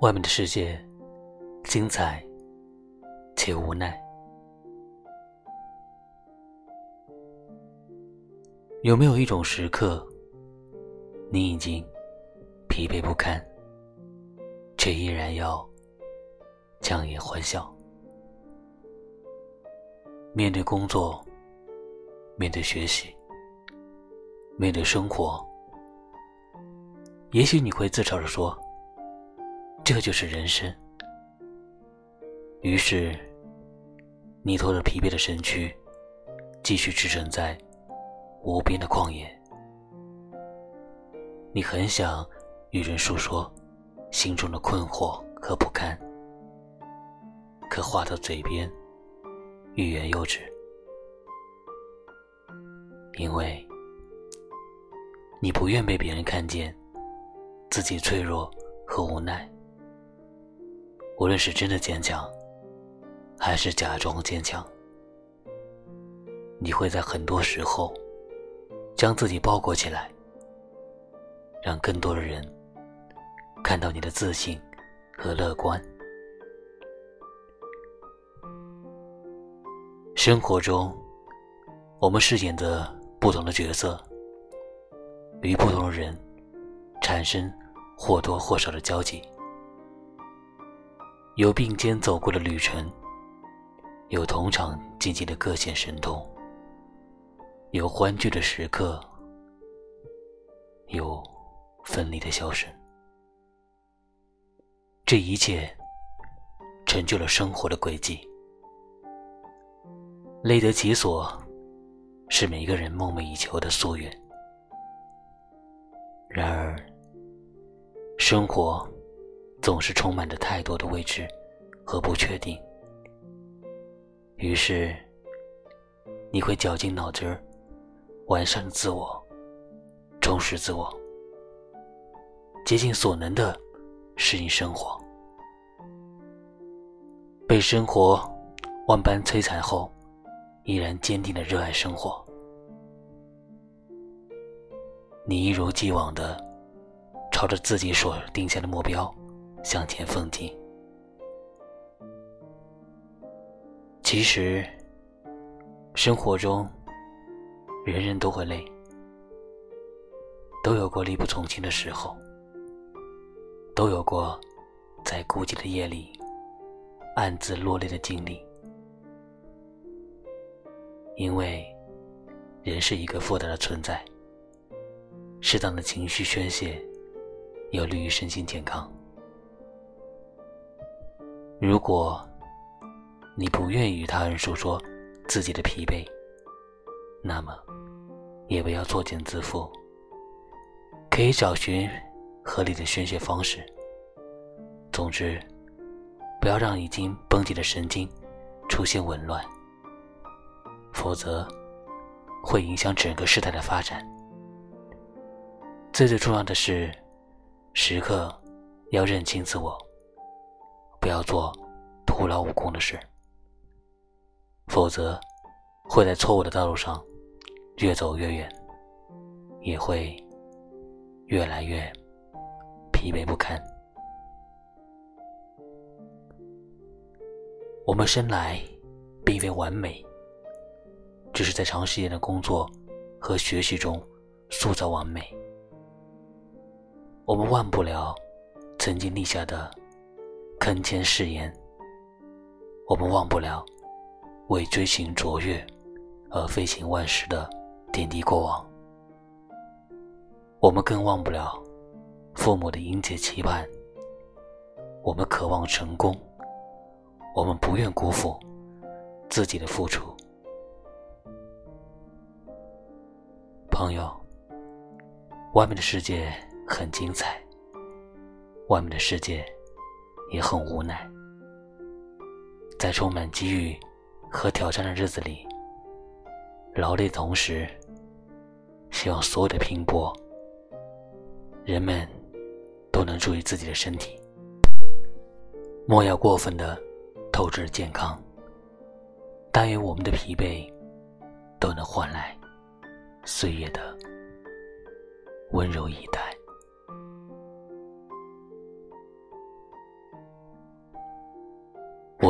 外面的世界精彩且无奈。有没有一种时刻，你已经疲惫不堪，却依然要强颜欢笑？面对工作，面对学习，面对生活，也许你会自嘲着说：“这就是人生。”于是，你拖着疲惫的身躯，继续驰骋在。无边的旷野，你很想与人诉说心中的困惑和不堪，可话到嘴边欲言又止，因为你不愿被别人看见自己脆弱和无奈。无论是真的坚强，还是假装坚强，你会在很多时候。将自己包裹起来，让更多的人看到你的自信和乐观。生活中，我们饰演着不同的角色，与不同的人产生或多或少的交集，有并肩走过的旅程，有同场竞技的各显神通。有欢聚的时刻，有分离的消声，这一切成就了生活的轨迹。累得其所，是每个人梦寐以求的夙愿。然而，生活总是充满着太多的未知和不确定，于是你会绞尽脑汁。完善自我，充实自我，竭尽所能的适应生活。被生活万般摧残后，依然坚定的热爱生活。你一如既往的朝着自己所定下的目标向前奋进。其实，生活中。人人都会累，都有过力不从心的时候，都有过在孤寂的夜里暗自落泪的经历。因为人是一个复杂的存在，适当的情绪宣泄有利于身心健康。如果你不愿意与他人诉说自己的疲惫，那么，也不要作茧自缚，可以找寻合理的宣泄方式。总之，不要让已经绷紧的神经出现紊乱，否则会影响整个事态的发展。最最重要的是，时刻要认清自我，不要做徒劳无功的事，否则会在错误的道路上。越走越远，也会越来越疲惫不堪。我们生来并非完美，只是在长时间的工作和学习中塑造完美。我们忘不了曾经立下的铿锵誓言，我们忘不了为追寻卓越而废寝忘食的。点滴过往，我们更忘不了父母的殷切期盼。我们渴望成功，我们不愿辜负自己的付出。朋友，外面的世界很精彩，外面的世界也很无奈。在充满机遇和挑战的日子里，劳累的同时。希望所有的拼搏，人们都能注意自己的身体，莫要过分的透支健康。但愿我们的疲惫都能换来岁月的温柔以待。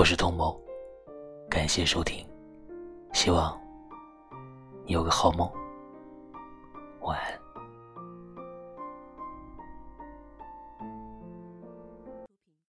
我是童某，感谢收听，希望你有个好梦，晚安。